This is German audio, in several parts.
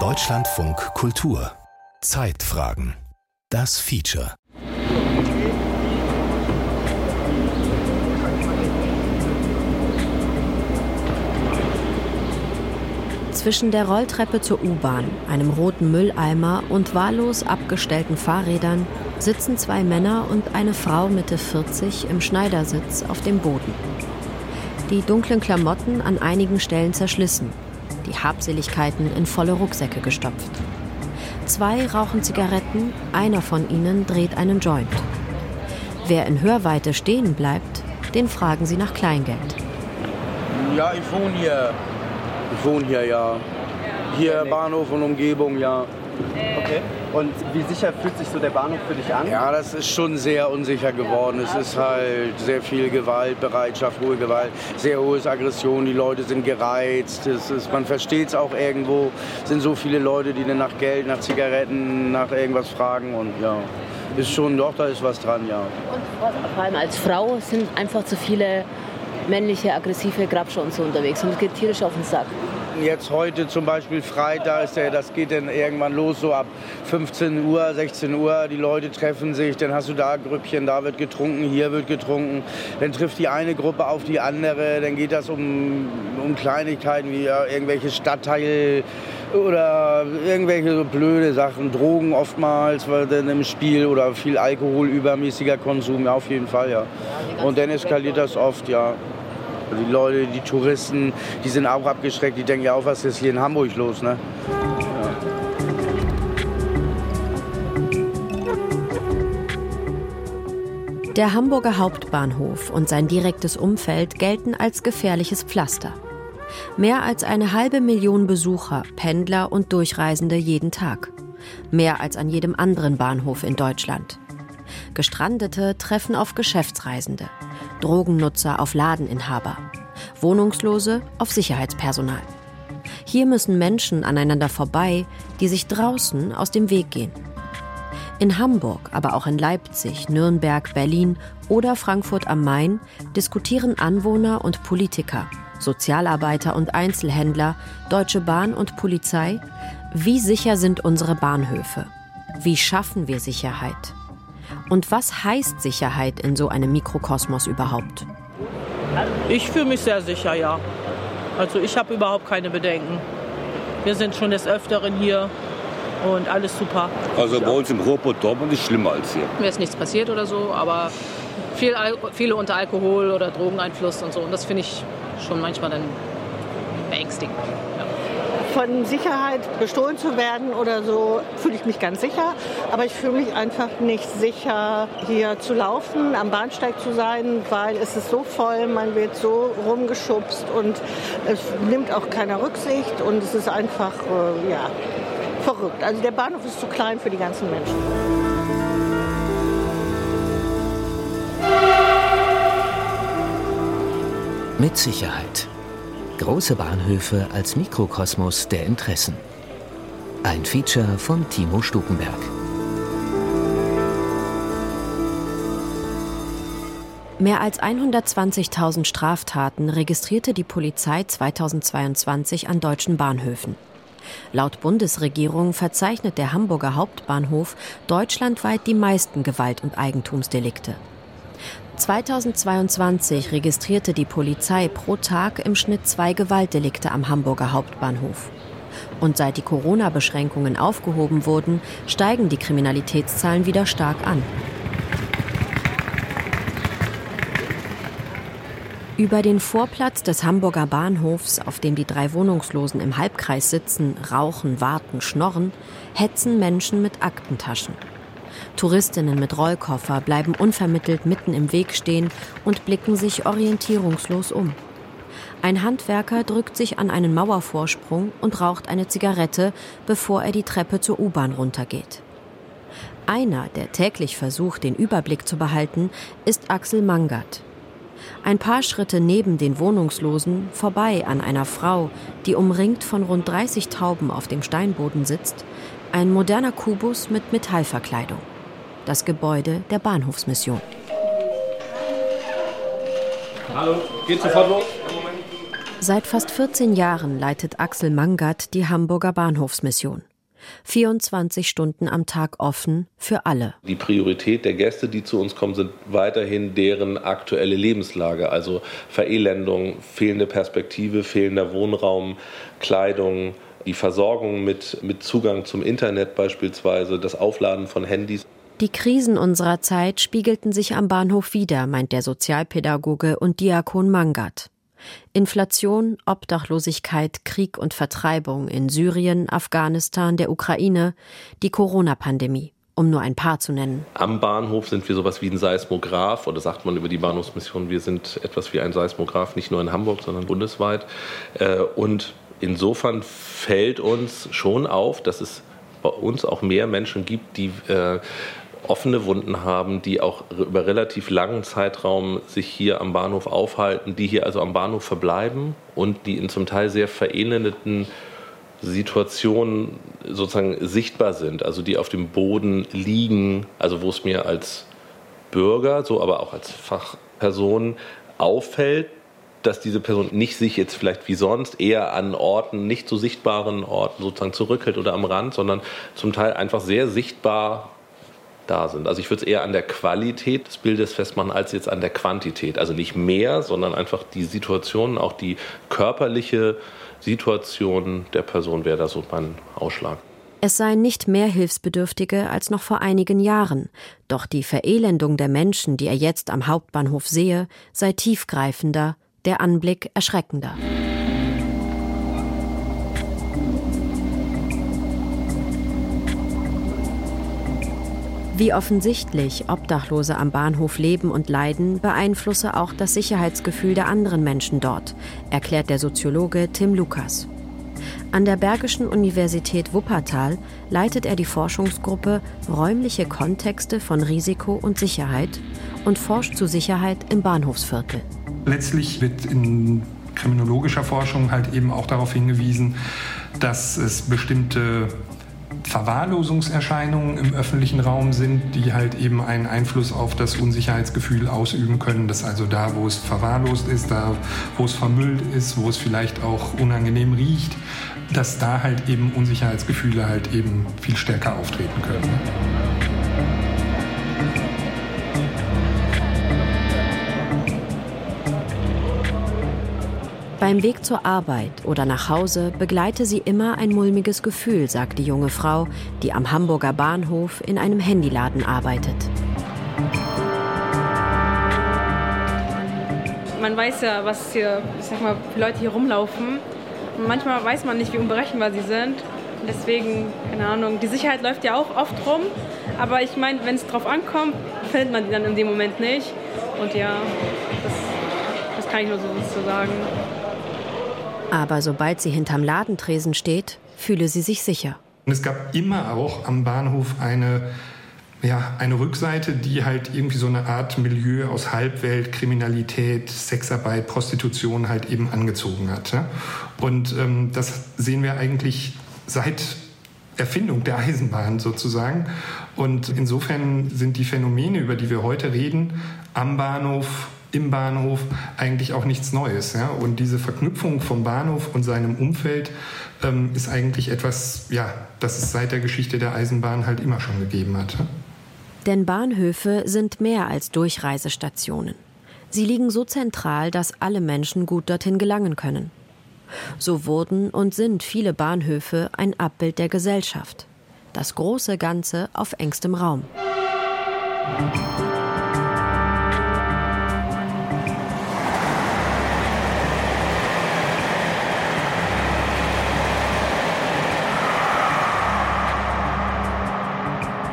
Deutschlandfunk Kultur. Zeitfragen. Das Feature. Zwischen der Rolltreppe zur U-Bahn, einem roten Mülleimer und wahllos abgestellten Fahrrädern sitzen zwei Männer und eine Frau Mitte 40 im Schneidersitz auf dem Boden. Die dunklen Klamotten an einigen Stellen zerschlissen, die Habseligkeiten in volle Rucksäcke gestopft. Zwei rauchen Zigaretten, einer von ihnen dreht einen Joint. Wer in Hörweite stehen bleibt, den fragen sie nach Kleingeld. Ja, ich wohne hier. Ich wohne hier, ja. Hier Bahnhof und Umgebung, ja. Okay. Und wie sicher fühlt sich so der Bahnhof für dich an? Ja, das ist schon sehr unsicher geworden. Es ist halt sehr viel Gewaltbereitschaft, hohe Gewalt, sehr hohes Aggression. Die Leute sind gereizt. Es ist, man versteht es auch irgendwo. Es sind so viele Leute, die dann nach Geld, nach Zigaretten, nach irgendwas fragen. Und ja, ist schon, doch, da ist was dran, ja. Und vor allem als Frau sind einfach zu viele männliche, aggressive Grabscher und so unterwegs. Und es geht tierisch auf den Sack. Jetzt heute zum Beispiel Freitag ist der, das geht dann irgendwann los, so ab 15 Uhr, 16 Uhr. Die Leute treffen sich, dann hast du da Grüppchen, da wird getrunken, hier wird getrunken. Dann trifft die eine Gruppe auf die andere, dann geht das um, um Kleinigkeiten wie ja, irgendwelche Stadtteile oder irgendwelche so blöde Sachen, Drogen oftmals weil dann im Spiel oder viel Alkohol, übermäßiger Konsum, ja, auf jeden Fall, ja. Und dann eskaliert das oft, ja. Die Leute, die Touristen, die sind auch abgeschreckt. Die denken ja auch, was ist hier in Hamburg los, ne? Der Hamburger Hauptbahnhof und sein direktes Umfeld gelten als gefährliches Pflaster. Mehr als eine halbe Million Besucher, Pendler und Durchreisende jeden Tag. Mehr als an jedem anderen Bahnhof in Deutschland. Gestrandete treffen auf Geschäftsreisende, Drogennutzer auf Ladeninhaber, Wohnungslose auf Sicherheitspersonal. Hier müssen Menschen aneinander vorbei, die sich draußen aus dem Weg gehen. In Hamburg, aber auch in Leipzig, Nürnberg, Berlin oder Frankfurt am Main diskutieren Anwohner und Politiker, Sozialarbeiter und Einzelhändler, Deutsche Bahn und Polizei, wie sicher sind unsere Bahnhöfe? Wie schaffen wir Sicherheit? Und was heißt Sicherheit in so einem Mikrokosmos überhaupt? Ich fühle mich sehr sicher, ja. Also ich habe überhaupt keine Bedenken. Wir sind schon des Öfteren hier und alles super. Also bei uns im Ruhrpott Dortmund ist schlimmer als hier. Mir ist nichts passiert oder so, aber viel, viele unter Alkohol oder Drogeneinfluss und so. Und das finde ich schon manchmal dann beängstigend. Von Sicherheit bestohlen zu werden oder so, fühle ich mich ganz sicher. Aber ich fühle mich einfach nicht sicher, hier zu laufen, am Bahnsteig zu sein, weil es ist so voll, man wird so rumgeschubst und es nimmt auch keiner Rücksicht und es ist einfach, äh, ja, verrückt. Also der Bahnhof ist zu klein für die ganzen Menschen. Mit Sicherheit. Große Bahnhöfe als Mikrokosmos der Interessen. Ein Feature von Timo Stukenberg. Mehr als 120.000 Straftaten registrierte die Polizei 2022 an deutschen Bahnhöfen. Laut Bundesregierung verzeichnet der Hamburger Hauptbahnhof deutschlandweit die meisten Gewalt- und Eigentumsdelikte. 2022 registrierte die Polizei pro Tag im Schnitt zwei Gewaltdelikte am Hamburger Hauptbahnhof. Und seit die Corona-Beschränkungen aufgehoben wurden, steigen die Kriminalitätszahlen wieder stark an. Über den Vorplatz des Hamburger Bahnhofs, auf dem die drei Wohnungslosen im Halbkreis sitzen, rauchen, warten, schnorren, hetzen Menschen mit Aktentaschen. Touristinnen mit Rollkoffer bleiben unvermittelt mitten im Weg stehen und blicken sich orientierungslos um. Ein Handwerker drückt sich an einen Mauervorsprung und raucht eine Zigarette, bevor er die Treppe zur U-Bahn runtergeht. Einer, der täglich versucht, den Überblick zu behalten, ist Axel Mangert. Ein paar Schritte neben den Wohnungslosen, vorbei an einer Frau, die umringt von rund 30 Tauben auf dem Steinboden sitzt, ein moderner Kubus mit Metallverkleidung das Gebäude der Bahnhofsmission. Hallo, geht sofort los. Seit fast 14 Jahren leitet Axel Mangert die Hamburger Bahnhofsmission. 24 Stunden am Tag offen für alle. Die Priorität der Gäste, die zu uns kommen, sind weiterhin deren aktuelle Lebenslage, also Verelendung, fehlende Perspektive, fehlender Wohnraum, Kleidung, die Versorgung mit, mit Zugang zum Internet beispielsweise, das Aufladen von Handys. Die Krisen unserer Zeit spiegelten sich am Bahnhof wieder, meint der Sozialpädagoge und Diakon Mangert. Inflation, Obdachlosigkeit, Krieg und Vertreibung in Syrien, Afghanistan, der Ukraine, die Corona-Pandemie, um nur ein paar zu nennen. Am Bahnhof sind wir sowas wie ein Seismograph oder sagt man über die Bahnhofsmission, wir sind etwas wie ein Seismograph, nicht nur in Hamburg, sondern bundesweit. Äh, und insofern fällt uns schon auf, dass es bei uns auch mehr Menschen gibt, die äh, offene Wunden haben, die auch über relativ langen Zeitraum sich hier am Bahnhof aufhalten, die hier also am Bahnhof verbleiben und die in zum Teil sehr verelendeten Situationen sozusagen sichtbar sind, also die auf dem Boden liegen, also wo es mir als Bürger, so aber auch als Fachperson auffällt, dass diese Person nicht sich jetzt vielleicht wie sonst eher an Orten, nicht so sichtbaren Orten sozusagen zurückhält oder am Rand, sondern zum Teil einfach sehr sichtbar da sind. Also ich würde es eher an der Qualität des Bildes festmachen als jetzt an der Quantität. Also nicht mehr, sondern einfach die Situation, auch die körperliche Situation der Person wäre da so mein Ausschlag. Es seien nicht mehr Hilfsbedürftige als noch vor einigen Jahren, doch die Verelendung der Menschen, die er jetzt am Hauptbahnhof sehe, sei tiefgreifender, der Anblick erschreckender. Wie offensichtlich Obdachlose am Bahnhof leben und leiden, beeinflusse auch das Sicherheitsgefühl der anderen Menschen dort, erklärt der Soziologe Tim Lukas. An der Bergischen Universität Wuppertal leitet er die Forschungsgruppe Räumliche Kontexte von Risiko und Sicherheit und forscht zu Sicherheit im Bahnhofsviertel. Letztlich wird in kriminologischer Forschung halt eben auch darauf hingewiesen, dass es bestimmte Verwahrlosungserscheinungen im öffentlichen Raum sind, die halt eben einen Einfluss auf das Unsicherheitsgefühl ausüben können. Dass also da, wo es verwahrlost ist, da, wo es vermüllt ist, wo es vielleicht auch unangenehm riecht, dass da halt eben Unsicherheitsgefühle halt eben viel stärker auftreten können. Beim Weg zur Arbeit oder nach Hause begleite sie immer ein mulmiges Gefühl, sagt die junge Frau, die am Hamburger Bahnhof in einem Handyladen arbeitet. Man weiß ja, was hier, ich sag mal, für Leute hier rumlaufen. Und manchmal weiß man nicht, wie unberechenbar sie sind. Und deswegen, keine Ahnung, die Sicherheit läuft ja auch oft rum. Aber ich meine, wenn es drauf ankommt, findet man die dann in dem Moment nicht. Und ja, das, das kann ich nur so sagen. Aber sobald sie hinterm Ladentresen steht, fühle sie sich sicher. Und es gab immer auch am Bahnhof eine, ja, eine Rückseite, die halt irgendwie so eine Art Milieu aus Halbwelt, Kriminalität, Sexarbeit, Prostitution halt eben angezogen hat. Und ähm, das sehen wir eigentlich seit Erfindung der Eisenbahn sozusagen. Und insofern sind die Phänomene, über die wir heute reden, am Bahnhof im Bahnhof eigentlich auch nichts Neues. Ja? Und diese Verknüpfung vom Bahnhof und seinem Umfeld ähm, ist eigentlich etwas, ja, das es seit der Geschichte der Eisenbahn halt immer schon gegeben hat. Denn Bahnhöfe sind mehr als Durchreisestationen. Sie liegen so zentral, dass alle Menschen gut dorthin gelangen können. So wurden und sind viele Bahnhöfe ein Abbild der Gesellschaft. Das große Ganze auf engstem Raum.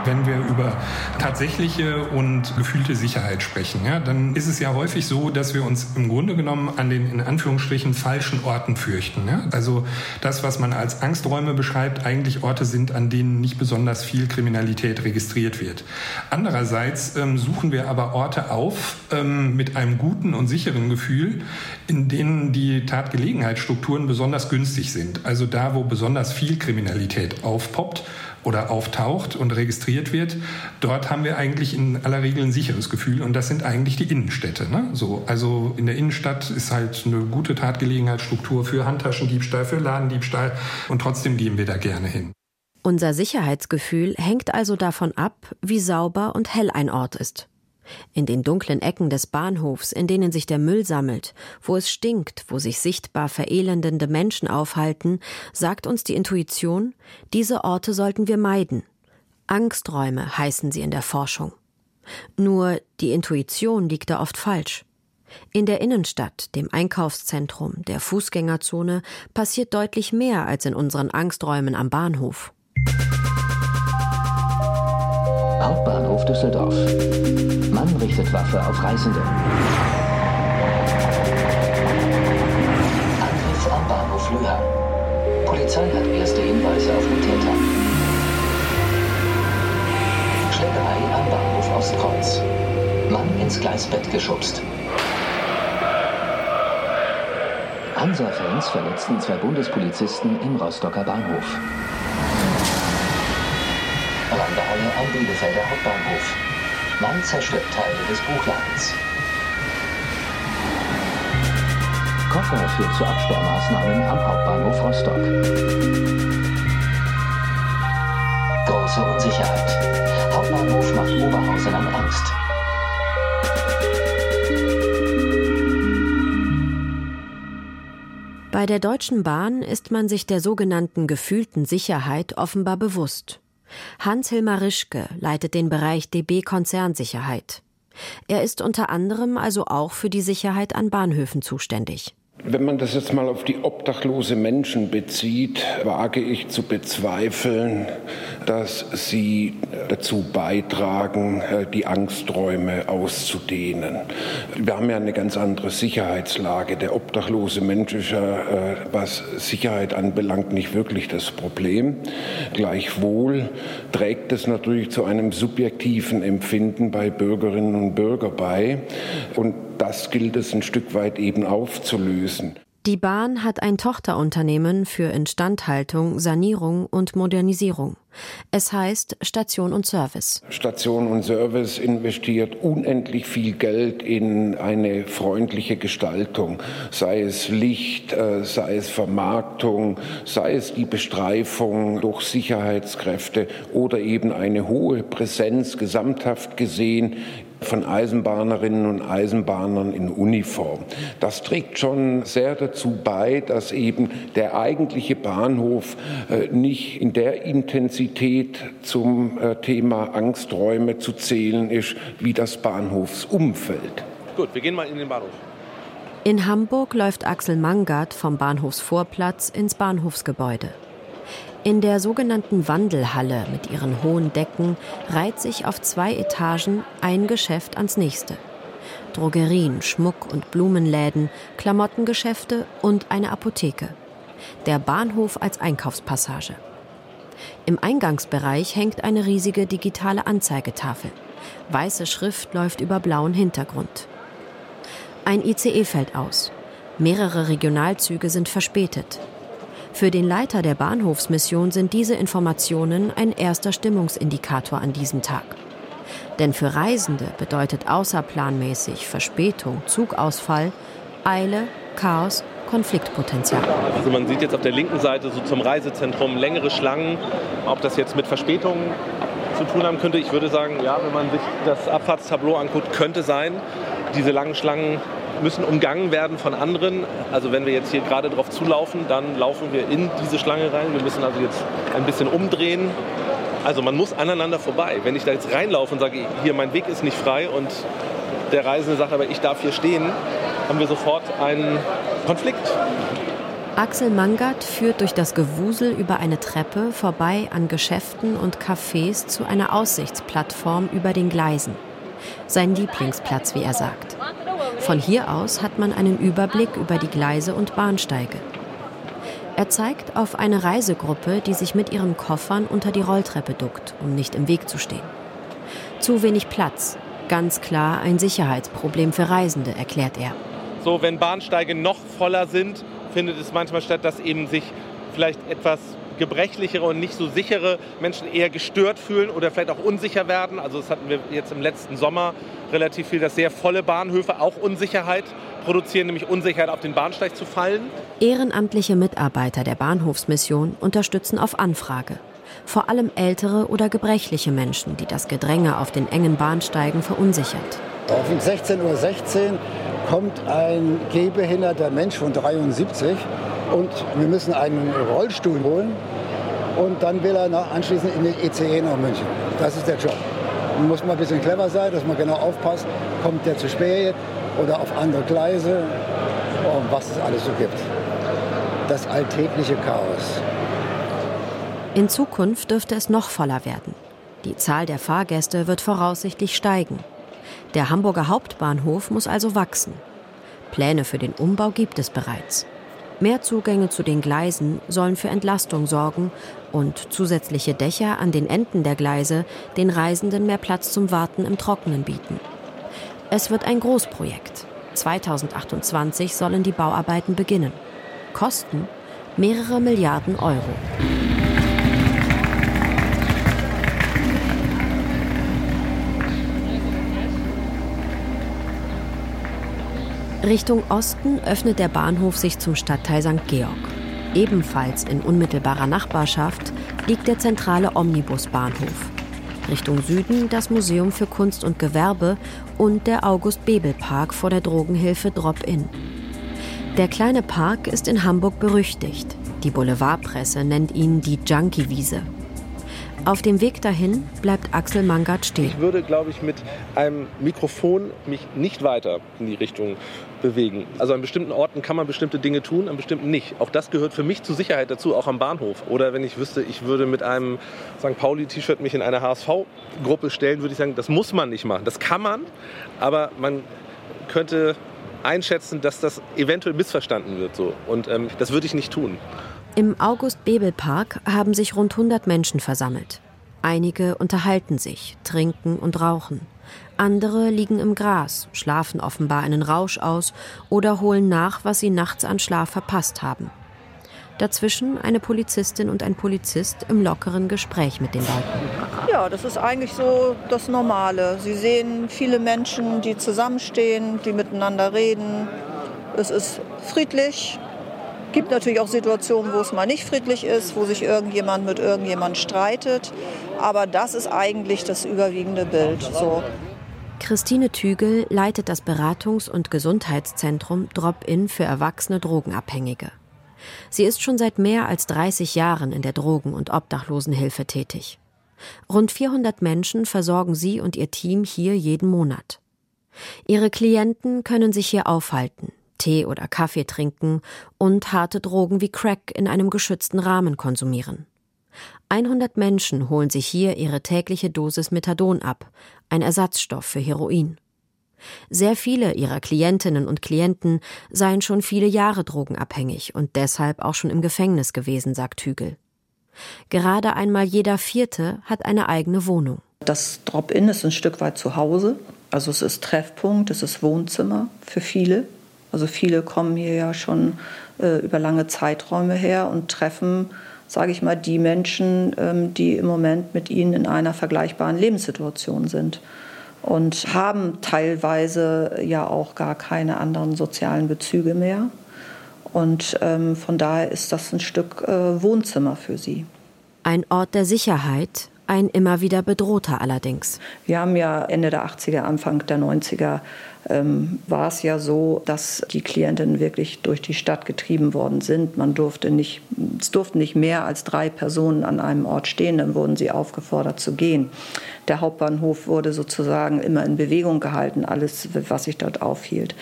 Wenn wir über tatsächliche und gefühlte Sicherheit sprechen, ja, dann ist es ja häufig so, dass wir uns im Grunde genommen an den in Anführungsstrichen falschen Orten fürchten. Ja? Also das, was man als Angsträume beschreibt, eigentlich Orte sind, an denen nicht besonders viel Kriminalität registriert wird. Andererseits ähm, suchen wir aber Orte auf ähm, mit einem guten und sicheren Gefühl, in denen die Tatgelegenheitsstrukturen besonders günstig sind. Also da, wo besonders viel Kriminalität aufpoppt oder auftaucht und registriert wird, dort haben wir eigentlich in aller Regel ein sicheres Gefühl und das sind eigentlich die Innenstädte. Ne? So, also in der Innenstadt ist halt eine gute Tatgelegenheitsstruktur für Handtaschendiebstahl, für Ladendiebstahl und trotzdem gehen wir da gerne hin. Unser Sicherheitsgefühl hängt also davon ab, wie sauber und hell ein Ort ist. In den dunklen Ecken des Bahnhofs, in denen sich der Müll sammelt, wo es stinkt, wo sich sichtbar verelendende Menschen aufhalten, sagt uns die Intuition, diese Orte sollten wir meiden. Angsträume heißen sie in der Forschung. Nur die Intuition liegt da oft falsch. In der Innenstadt, dem Einkaufszentrum, der Fußgängerzone passiert deutlich mehr als in unseren Angsträumen am Bahnhof. Hauptbahnhof Düsseldorf. Mann richtet Waffe auf Reisende. Angriff am Bahnhof Löhr. Polizei hat erste Hinweise auf den Täter. Schlägerei am Bahnhof Ostkreuz. Mann ins Gleisbett geschubst. Hansa-Fans verletzten zwei Bundespolizisten im Rostocker Bahnhof. Wanderhalle am Bielefelder Hauptbahnhof. Man zerstört Teile des Buchladens. Koffer führt zu Absperrmaßnahmen am Hauptbahnhof Rostock. Große Unsicherheit. Hauptbahnhof macht Oberhausenern Angst. Bei der Deutschen Bahn ist man sich der sogenannten gefühlten Sicherheit offenbar bewusst. Hans-Hilmar Rischke leitet den Bereich DB Konzernsicherheit. Er ist unter anderem also auch für die Sicherheit an Bahnhöfen zuständig. Wenn man das jetzt mal auf die obdachlose Menschen bezieht, wage ich zu bezweifeln, dass sie dazu beitragen, äh, die Angsträume auszudehnen. Wir haben ja eine ganz andere Sicherheitslage. Der obdachlose Mensch ist ja, äh, was Sicherheit anbelangt, nicht wirklich das Problem. Gleichwohl trägt es natürlich zu einem subjektiven Empfinden bei Bürgerinnen und Bürgern bei. Und das gilt es ein Stück weit eben aufzulösen. Die Bahn hat ein Tochterunternehmen für Instandhaltung, Sanierung und Modernisierung. Es heißt Station und Service. Station und Service investiert unendlich viel Geld in eine freundliche Gestaltung, sei es Licht, äh, sei es Vermarktung, sei es die Bestreifung durch Sicherheitskräfte oder eben eine hohe Präsenz gesamthaft gesehen von Eisenbahnerinnen und Eisenbahnern in Uniform. Das trägt schon sehr dazu bei, dass eben der eigentliche Bahnhof äh, nicht in der Intensität zum äh, Thema Angsträume zu zählen ist, wie das Bahnhofsumfeld. Gut, wir gehen mal in den Bahnhof. In Hamburg läuft Axel Mangard vom Bahnhofsvorplatz ins Bahnhofsgebäude. In der sogenannten Wandelhalle mit ihren hohen Decken reiht sich auf zwei Etagen ein Geschäft ans nächste. Drogerien, Schmuck- und Blumenläden, Klamottengeschäfte und eine Apotheke. Der Bahnhof als Einkaufspassage. Im Eingangsbereich hängt eine riesige digitale Anzeigetafel. Weiße Schrift läuft über blauen Hintergrund. Ein ICE fällt aus. Mehrere Regionalzüge sind verspätet. Für den Leiter der Bahnhofsmission sind diese Informationen ein erster Stimmungsindikator an diesem Tag. Denn für Reisende bedeutet außerplanmäßig Verspätung, Zugausfall, Eile, Chaos, Konfliktpotenzial. Also man sieht jetzt auf der linken Seite so zum Reisezentrum längere Schlangen. Ob das jetzt mit Verspätungen zu tun haben könnte, ich würde sagen, ja, wenn man sich das Abfahrtstableau anguckt, könnte sein. Diese langen Schlangen müssen umgangen werden von anderen. Also wenn wir jetzt hier gerade drauf zulaufen, dann laufen wir in diese Schlange rein. Wir müssen also jetzt ein bisschen umdrehen. Also man muss aneinander vorbei. Wenn ich da jetzt reinlaufe und sage, hier mein Weg ist nicht frei und der Reisende sagt aber, ich darf hier stehen, haben wir sofort einen Konflikt. Axel Mangert führt durch das Gewusel über eine Treppe vorbei an Geschäften und Cafés zu einer Aussichtsplattform über den Gleisen. Sein Lieblingsplatz, wie er sagt. Von hier aus hat man einen Überblick über die Gleise und Bahnsteige. Er zeigt auf eine Reisegruppe, die sich mit ihren Koffern unter die Rolltreppe duckt, um nicht im Weg zu stehen. Zu wenig Platz, ganz klar ein Sicherheitsproblem für Reisende, erklärt er. So, wenn Bahnsteige noch voller sind, findet es manchmal statt, dass eben sich vielleicht etwas gebrechlichere und nicht so sichere Menschen eher gestört fühlen oder vielleicht auch unsicher werden. Also das hatten wir jetzt im letzten Sommer relativ viel, dass sehr volle Bahnhöfe auch Unsicherheit produzieren, nämlich Unsicherheit auf den Bahnsteig zu fallen. Ehrenamtliche Mitarbeiter der Bahnhofsmission unterstützen auf Anfrage. Vor allem ältere oder gebrechliche Menschen, die das Gedränge auf den engen Bahnsteigen verunsichert. Um 16.16 Uhr kommt ein gehbehinderter Mensch von 73 und wir müssen einen Rollstuhl holen und dann will er nach, anschließend in den ECE nach München. Das ist der Job. Man muss mal ein bisschen clever sein, dass man genau aufpasst, kommt der zu spät oder auf andere Gleise und was es alles so gibt. Das alltägliche Chaos. In Zukunft dürfte es noch voller werden. Die Zahl der Fahrgäste wird voraussichtlich steigen. Der Hamburger Hauptbahnhof muss also wachsen. Pläne für den Umbau gibt es bereits. Mehr Zugänge zu den Gleisen sollen für Entlastung sorgen und zusätzliche Dächer an den Enden der Gleise den Reisenden mehr Platz zum Warten im Trockenen bieten. Es wird ein Großprojekt. 2028 sollen die Bauarbeiten beginnen. Kosten mehrere Milliarden Euro. Richtung Osten öffnet der Bahnhof sich zum Stadtteil St. Georg. Ebenfalls in unmittelbarer Nachbarschaft liegt der zentrale Omnibusbahnhof. Richtung Süden das Museum für Kunst und Gewerbe und der August-Bebel-Park vor der Drogenhilfe Drop-In. Der kleine Park ist in Hamburg berüchtigt. Die Boulevardpresse nennt ihn die Junkie-Wiese. Auf dem Weg dahin bleibt Axel Mangert stehen. Ich würde, glaube ich, mit einem Mikrofon mich nicht weiter in die Richtung bewegen. Also an bestimmten Orten kann man bestimmte Dinge tun, an bestimmten nicht. Auch das gehört für mich zur Sicherheit dazu, auch am Bahnhof. Oder wenn ich wüsste, ich würde mit einem St. Pauli-T-Shirt mich in eine HSV-Gruppe stellen, würde ich sagen, das muss man nicht machen. Das kann man, aber man könnte einschätzen, dass das eventuell missverstanden wird. So. Und ähm, das würde ich nicht tun. Im August-Bebel-Park haben sich rund 100 Menschen versammelt. Einige unterhalten sich, trinken und rauchen. Andere liegen im Gras, schlafen offenbar einen Rausch aus oder holen nach, was sie nachts an Schlaf verpasst haben. Dazwischen eine Polizistin und ein Polizist im lockeren Gespräch mit den Leuten. Ja, das ist eigentlich so das Normale. Sie sehen viele Menschen, die zusammenstehen, die miteinander reden. Es ist friedlich, gibt natürlich auch Situationen, wo es mal nicht friedlich ist, wo sich irgendjemand mit irgendjemand streitet. Aber das ist eigentlich das überwiegende Bild. So. Christine Tügel leitet das Beratungs- und Gesundheitszentrum Drop-In für erwachsene Drogenabhängige. Sie ist schon seit mehr als 30 Jahren in der Drogen- und Obdachlosenhilfe tätig. Rund 400 Menschen versorgen sie und ihr Team hier jeden Monat. Ihre Klienten können sich hier aufhalten, Tee oder Kaffee trinken und harte Drogen wie Crack in einem geschützten Rahmen konsumieren. 100 Menschen holen sich hier ihre tägliche Dosis Methadon ab, ein Ersatzstoff für Heroin. Sehr viele ihrer Klientinnen und Klienten seien schon viele Jahre drogenabhängig und deshalb auch schon im Gefängnis gewesen, sagt Hügel. Gerade einmal jeder Vierte hat eine eigene Wohnung. Das Drop-In ist ein Stück weit zu Hause. Also es ist Treffpunkt, es ist Wohnzimmer für viele. Also viele kommen hier ja schon äh, über lange Zeiträume her und treffen, sage ich mal, die Menschen, ähm, die im Moment mit ihnen in einer vergleichbaren Lebenssituation sind und haben teilweise ja auch gar keine anderen sozialen Bezüge mehr. Und ähm, von daher ist das ein Stück äh, Wohnzimmer für sie. Ein Ort der Sicherheit, ein immer wieder bedrohter allerdings. Wir haben ja Ende der 80er, Anfang der 90er ähm, war es ja so, dass die Klientinnen wirklich durch die Stadt getrieben worden sind. Man durfte nicht, es durften nicht mehr als drei Personen an einem Ort stehen, dann wurden sie aufgefordert zu gehen. Der Hauptbahnhof wurde sozusagen immer in Bewegung gehalten, alles, was sich dort aufhielt.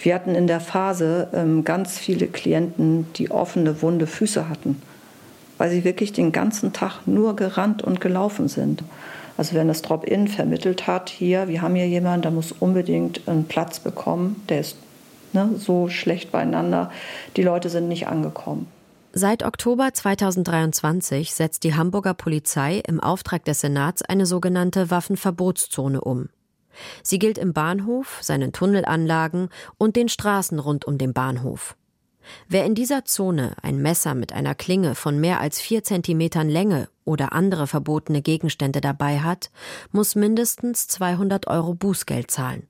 Wir hatten in der Phase ähm, ganz viele Klienten, die offene, wunde Füße hatten, weil sie wirklich den ganzen Tag nur gerannt und gelaufen sind. Also wenn das Drop-In vermittelt hat, hier, wir haben hier jemanden, der muss unbedingt einen Platz bekommen, der ist ne, so schlecht beieinander, die Leute sind nicht angekommen. Seit Oktober 2023 setzt die Hamburger Polizei im Auftrag des Senats eine sogenannte Waffenverbotszone um. Sie gilt im Bahnhof, seinen Tunnelanlagen und den Straßen rund um den Bahnhof. Wer in dieser Zone ein Messer mit einer Klinge von mehr als vier Zentimetern Länge oder andere verbotene Gegenstände dabei hat, muss mindestens 200 Euro Bußgeld zahlen.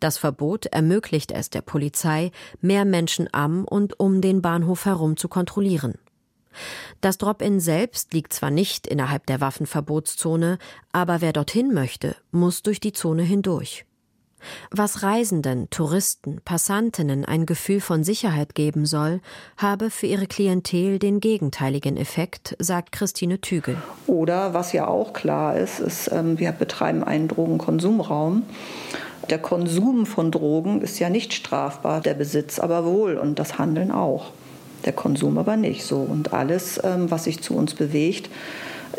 Das Verbot ermöglicht es der Polizei, mehr Menschen am und um den Bahnhof herum zu kontrollieren. Das Drop-in selbst liegt zwar nicht innerhalb der Waffenverbotszone, aber wer dorthin möchte, muss durch die Zone hindurch. Was Reisenden, Touristen, Passantinnen ein Gefühl von Sicherheit geben soll, habe für ihre Klientel den gegenteiligen Effekt, sagt Christine Tügel. Oder was ja auch klar ist, ist, ähm, wir betreiben einen Drogenkonsumraum. Der Konsum von Drogen ist ja nicht strafbar, der Besitz aber wohl und das Handeln auch. Der Konsum aber nicht so. Und alles, ähm, was sich zu uns bewegt,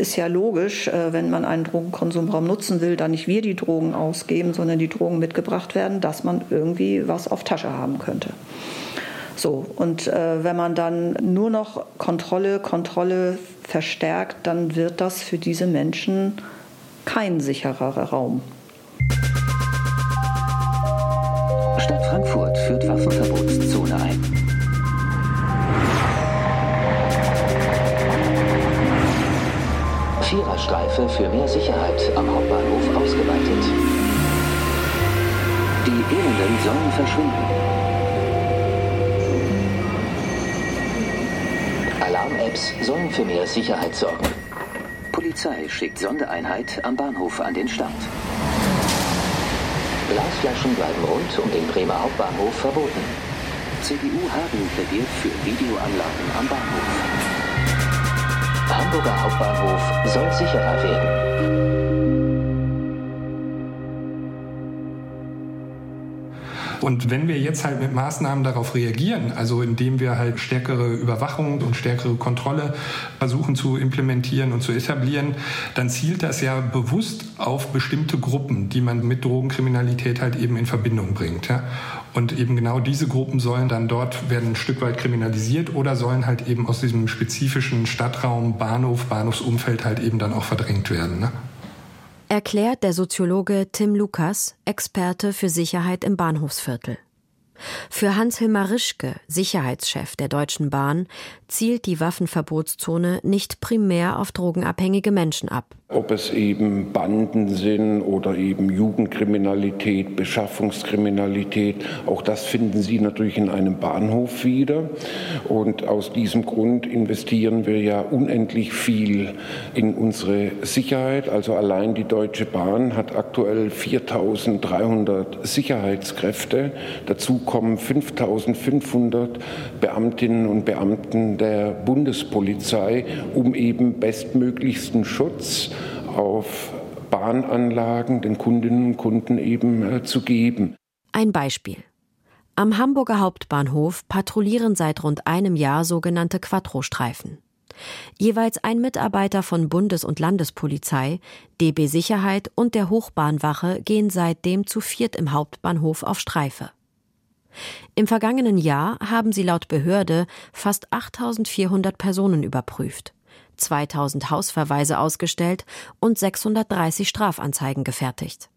ist ja logisch, äh, wenn man einen Drogenkonsumraum nutzen will, dann nicht wir die Drogen ausgeben, sondern die Drogen mitgebracht werden, dass man irgendwie was auf Tasche haben könnte. So, und äh, wenn man dann nur noch Kontrolle, Kontrolle verstärkt, dann wird das für diese Menschen kein sicherer Raum. Stadt Frankfurt führt Waffenverbotszone ein. Viererstreife für mehr Sicherheit am Hauptbahnhof ausgeweitet. Die Elenden sollen verschwinden. Alarm-Apps sollen für mehr Sicherheit sorgen. Polizei schickt Sondereinheit am Bahnhof an den Start. Glasflaschen bleiben rund um den Bremer Hauptbahnhof verboten. CDU Hagen plädiert für Videoanlagen am Bahnhof. Hamburger Hauptbahnhof soll sicherer werden. Und wenn wir jetzt halt mit Maßnahmen darauf reagieren, also indem wir halt stärkere Überwachung und stärkere Kontrolle versuchen zu implementieren und zu etablieren, dann zielt das ja bewusst auf bestimmte Gruppen, die man mit Drogenkriminalität halt eben in Verbindung bringt. Ja? Und eben genau diese Gruppen sollen dann dort werden ein Stück weit kriminalisiert oder sollen halt eben aus diesem spezifischen Stadtraum, Bahnhof, Bahnhofsumfeld halt eben dann auch verdrängt werden. Ne? Erklärt der Soziologe Tim Lukas, Experte für Sicherheit im Bahnhofsviertel. Für Hans-Hilmar Rischke, Sicherheitschef der Deutschen Bahn, zielt die Waffenverbotszone nicht primär auf drogenabhängige Menschen ab. Ob es eben Banden sind oder eben Jugendkriminalität, Beschaffungskriminalität, auch das finden Sie natürlich in einem Bahnhof wieder. Und aus diesem Grund investieren wir ja unendlich viel in unsere Sicherheit. Also allein die Deutsche Bahn hat aktuell 4300 Sicherheitskräfte. Dazu kommen 5500 Beamtinnen und Beamten der Bundespolizei, um eben bestmöglichsten Schutz auf Bahnanlagen den Kundinnen und Kunden eben äh, zu geben. Ein Beispiel. Am Hamburger Hauptbahnhof patrouillieren seit rund einem Jahr sogenannte Quattro-Streifen. Jeweils ein Mitarbeiter von Bundes- und Landespolizei, DB Sicherheit und der Hochbahnwache gehen seitdem zu viert im Hauptbahnhof auf Streife. Im vergangenen Jahr haben sie laut Behörde fast 8400 Personen überprüft, 2000 Hausverweise ausgestellt und 630 Strafanzeigen gefertigt.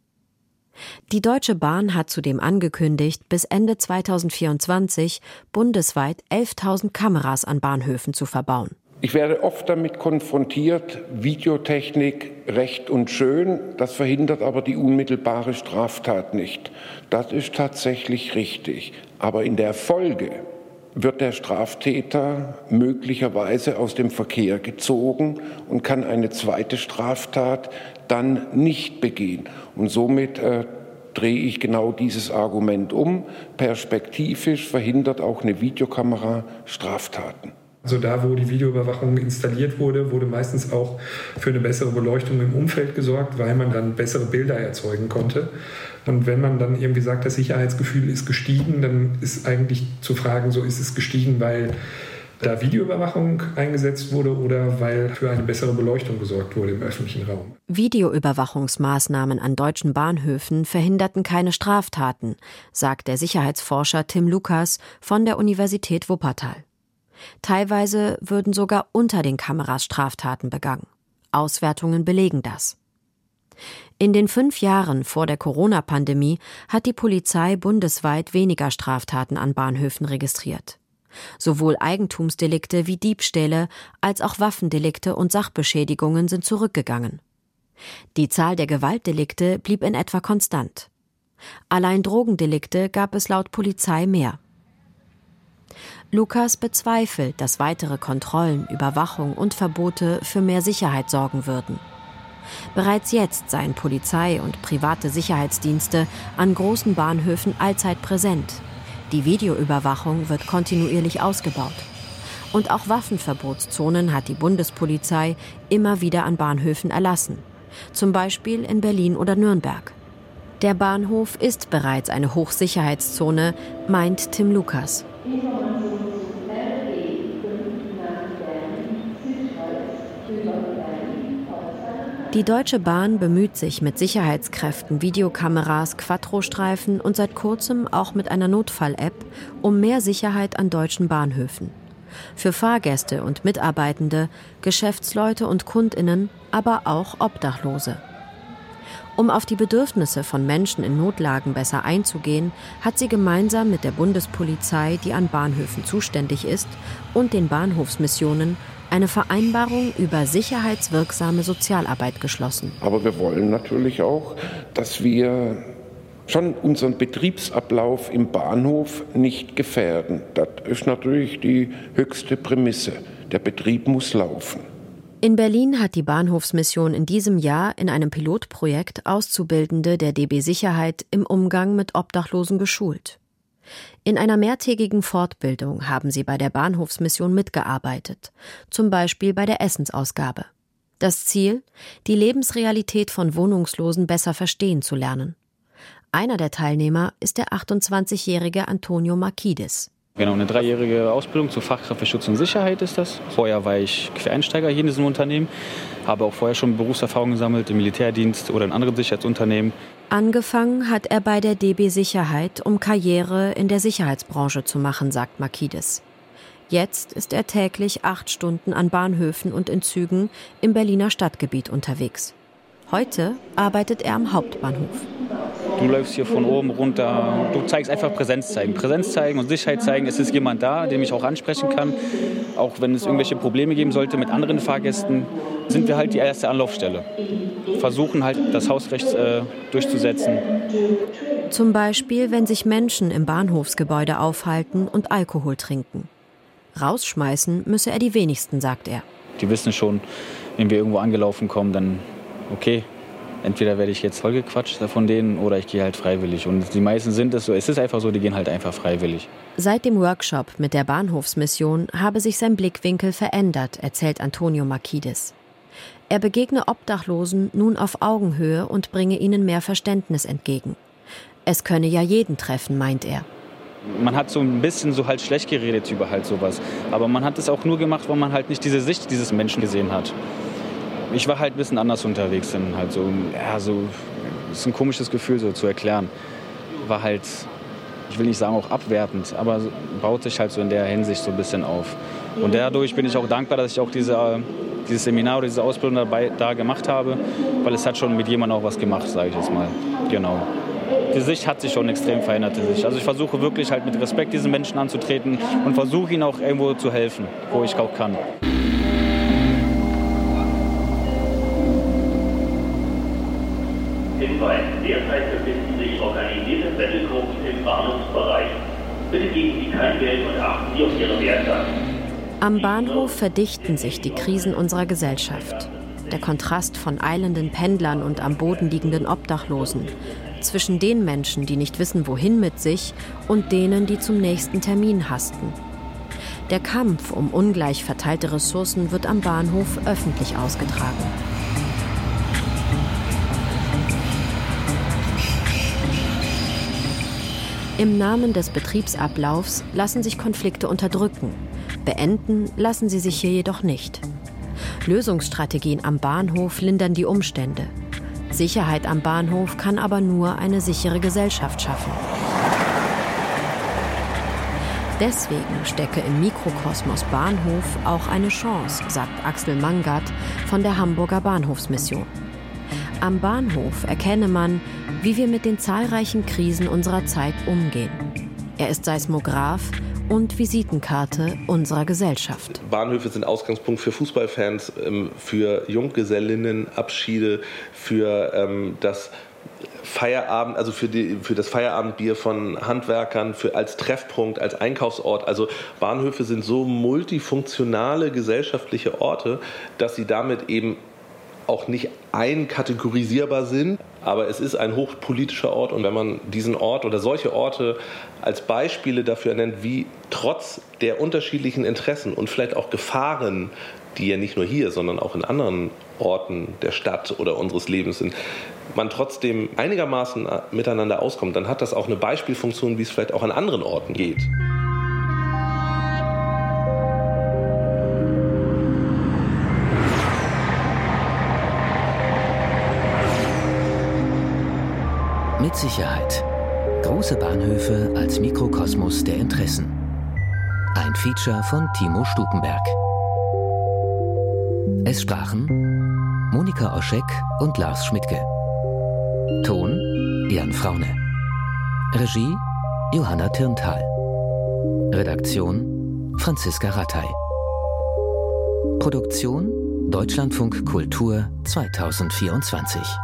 Die Deutsche Bahn hat zudem angekündigt, bis Ende 2024 bundesweit 11.000 Kameras an Bahnhöfen zu verbauen. Ich werde oft damit konfrontiert, Videotechnik recht und schön, das verhindert aber die unmittelbare Straftat nicht. Das ist tatsächlich richtig. Aber in der Folge wird der Straftäter möglicherweise aus dem Verkehr gezogen und kann eine zweite Straftat dann nicht begehen. Und somit äh, drehe ich genau dieses Argument um. Perspektivisch verhindert auch eine Videokamera Straftaten. Also da, wo die Videoüberwachung installiert wurde, wurde meistens auch für eine bessere Beleuchtung im Umfeld gesorgt, weil man dann bessere Bilder erzeugen konnte. Und wenn man dann irgendwie sagt, das Sicherheitsgefühl ist gestiegen, dann ist eigentlich zu fragen, so ist es gestiegen, weil da Videoüberwachung eingesetzt wurde oder weil für eine bessere Beleuchtung gesorgt wurde im öffentlichen Raum. Videoüberwachungsmaßnahmen an deutschen Bahnhöfen verhinderten keine Straftaten, sagt der Sicherheitsforscher Tim Lukas von der Universität Wuppertal. Teilweise würden sogar unter den Kameras Straftaten begangen. Auswertungen belegen das. In den fünf Jahren vor der Corona-Pandemie hat die Polizei bundesweit weniger Straftaten an Bahnhöfen registriert. Sowohl Eigentumsdelikte wie Diebstähle als auch Waffendelikte und Sachbeschädigungen sind zurückgegangen. Die Zahl der Gewaltdelikte blieb in etwa konstant. Allein Drogendelikte gab es laut Polizei mehr. Lukas bezweifelt, dass weitere Kontrollen, Überwachung und Verbote für mehr Sicherheit sorgen würden. Bereits jetzt seien Polizei und private Sicherheitsdienste an großen Bahnhöfen allzeit präsent. Die Videoüberwachung wird kontinuierlich ausgebaut. Und auch Waffenverbotszonen hat die Bundespolizei immer wieder an Bahnhöfen erlassen. Zum Beispiel in Berlin oder Nürnberg. Der Bahnhof ist bereits eine Hochsicherheitszone, meint Tim Lukas. Die Deutsche Bahn bemüht sich mit Sicherheitskräften, Videokameras, Quattro-Streifen und seit kurzem auch mit einer Notfall-App um mehr Sicherheit an deutschen Bahnhöfen. Für Fahrgäste und Mitarbeitende, Geschäftsleute und Kundinnen, aber auch Obdachlose. Um auf die Bedürfnisse von Menschen in Notlagen besser einzugehen, hat sie gemeinsam mit der Bundespolizei, die an Bahnhöfen zuständig ist, und den Bahnhofsmissionen eine Vereinbarung über sicherheitswirksame Sozialarbeit geschlossen. Aber wir wollen natürlich auch, dass wir schon unseren Betriebsablauf im Bahnhof nicht gefährden. Das ist natürlich die höchste Prämisse. Der Betrieb muss laufen. In Berlin hat die Bahnhofsmission in diesem Jahr in einem Pilotprojekt Auszubildende der DB Sicherheit im Umgang mit Obdachlosen geschult. In einer mehrtägigen Fortbildung haben sie bei der Bahnhofsmission mitgearbeitet, zum Beispiel bei der Essensausgabe. Das Ziel, die Lebensrealität von Wohnungslosen besser verstehen zu lernen. Einer der Teilnehmer ist der 28-jährige Antonio Markidis. Genau, eine dreijährige Ausbildung zur Fachkraft für Schutz und Sicherheit ist das. Vorher war ich Quereinsteiger hier in diesem Unternehmen, habe auch vorher schon Berufserfahrung gesammelt im Militärdienst oder in anderen Sicherheitsunternehmen. Angefangen hat er bei der DB Sicherheit, um Karriere in der Sicherheitsbranche zu machen, sagt Markides. Jetzt ist er täglich acht Stunden an Bahnhöfen und in Zügen im Berliner Stadtgebiet unterwegs. Heute arbeitet er am Hauptbahnhof. Du läufst hier von oben runter, du zeigst einfach Präsenz zeigen. Präsenz zeigen und Sicherheit zeigen, es ist jemand da, den ich auch ansprechen kann. Auch wenn es irgendwelche Probleme geben sollte mit anderen Fahrgästen, sind wir halt die erste Anlaufstelle. Versuchen halt das Hausrecht äh, durchzusetzen. Zum Beispiel, wenn sich Menschen im Bahnhofsgebäude aufhalten und Alkohol trinken. Rausschmeißen müsse er die wenigsten, sagt er. Die wissen schon, wenn wir irgendwo angelaufen kommen, dann okay, entweder werde ich jetzt vollgequatscht von denen oder ich gehe halt freiwillig. Und die meisten sind es so, es ist einfach so, die gehen halt einfach freiwillig. Seit dem Workshop mit der Bahnhofsmission habe sich sein Blickwinkel verändert, erzählt Antonio Markidis. Er begegne Obdachlosen nun auf Augenhöhe und bringe ihnen mehr Verständnis entgegen. Es könne ja jeden treffen, meint er. Man hat so ein bisschen so halt schlecht geredet über halt sowas. Aber man hat es auch nur gemacht, weil man halt nicht diese Sicht dieses Menschen gesehen hat ich war halt ein bisschen anders unterwegs. Dann halt so, ja, so, ist ein komisches Gefühl so zu erklären. War halt, ich will nicht sagen auch abwertend, aber baut sich halt so in der Hinsicht so ein bisschen auf. Und dadurch bin ich auch dankbar, dass ich auch diese, dieses Seminar oder diese Ausbildung dabei, da gemacht habe, weil es hat schon mit jemandem auch was gemacht, sage ich jetzt mal. Genau. Die Sicht hat sich schon extrem verändert. Die Sicht. Also ich versuche wirklich halt mit Respekt diesen Menschen anzutreten und versuche ihnen auch irgendwo zu helfen, wo ich auch kann. Hinweis, derzeit befinden sich organisierte Battlegruppen im Bahnhofsbereich. Bitte geben Sie kein Geld und achten Sie auf Ihre Werte. Am Bahnhof verdichten sich die Krisen unserer Gesellschaft. Der Kontrast von eilenden Pendlern und am Boden liegenden Obdachlosen. Zwischen den Menschen, die nicht wissen, wohin mit sich, und denen, die zum nächsten Termin hasten. Der Kampf um ungleich verteilte Ressourcen wird am Bahnhof öffentlich ausgetragen. Im Namen des Betriebsablaufs lassen sich Konflikte unterdrücken. Beenden lassen sie sich hier jedoch nicht. Lösungsstrategien am Bahnhof lindern die Umstände. Sicherheit am Bahnhof kann aber nur eine sichere Gesellschaft schaffen. Deswegen stecke im Mikrokosmos Bahnhof auch eine Chance, sagt Axel Mangert von der Hamburger Bahnhofsmission. Am Bahnhof erkenne man, wie wir mit den zahlreichen Krisen unserer Zeit umgehen. Er ist Seismograph und Visitenkarte unserer Gesellschaft. Bahnhöfe sind Ausgangspunkt für Fußballfans, ähm, für Junggesellinnenabschiede, für ähm, das Feierabend, also für, die, für das Feierabendbier von Handwerkern, für, als Treffpunkt, als Einkaufsort. Also Bahnhöfe sind so multifunktionale gesellschaftliche Orte, dass sie damit eben auch nicht einkategorisierbar sind, aber es ist ein hochpolitischer Ort und wenn man diesen Ort oder solche Orte als Beispiele dafür nennt, wie trotz der unterschiedlichen Interessen und vielleicht auch Gefahren, die ja nicht nur hier, sondern auch in anderen Orten der Stadt oder unseres Lebens sind, man trotzdem einigermaßen miteinander auskommt, dann hat das auch eine Beispielfunktion, wie es vielleicht auch an anderen Orten geht. Mit Sicherheit. Große Bahnhöfe als Mikrokosmos der Interessen. Ein Feature von Timo Stukenberg. Es sprachen Monika Oschek und Lars Schmidtke. Ton Jan Fraune. Regie Johanna Tirntal. Redaktion Franziska Rattay. Produktion Deutschlandfunk Kultur 2024.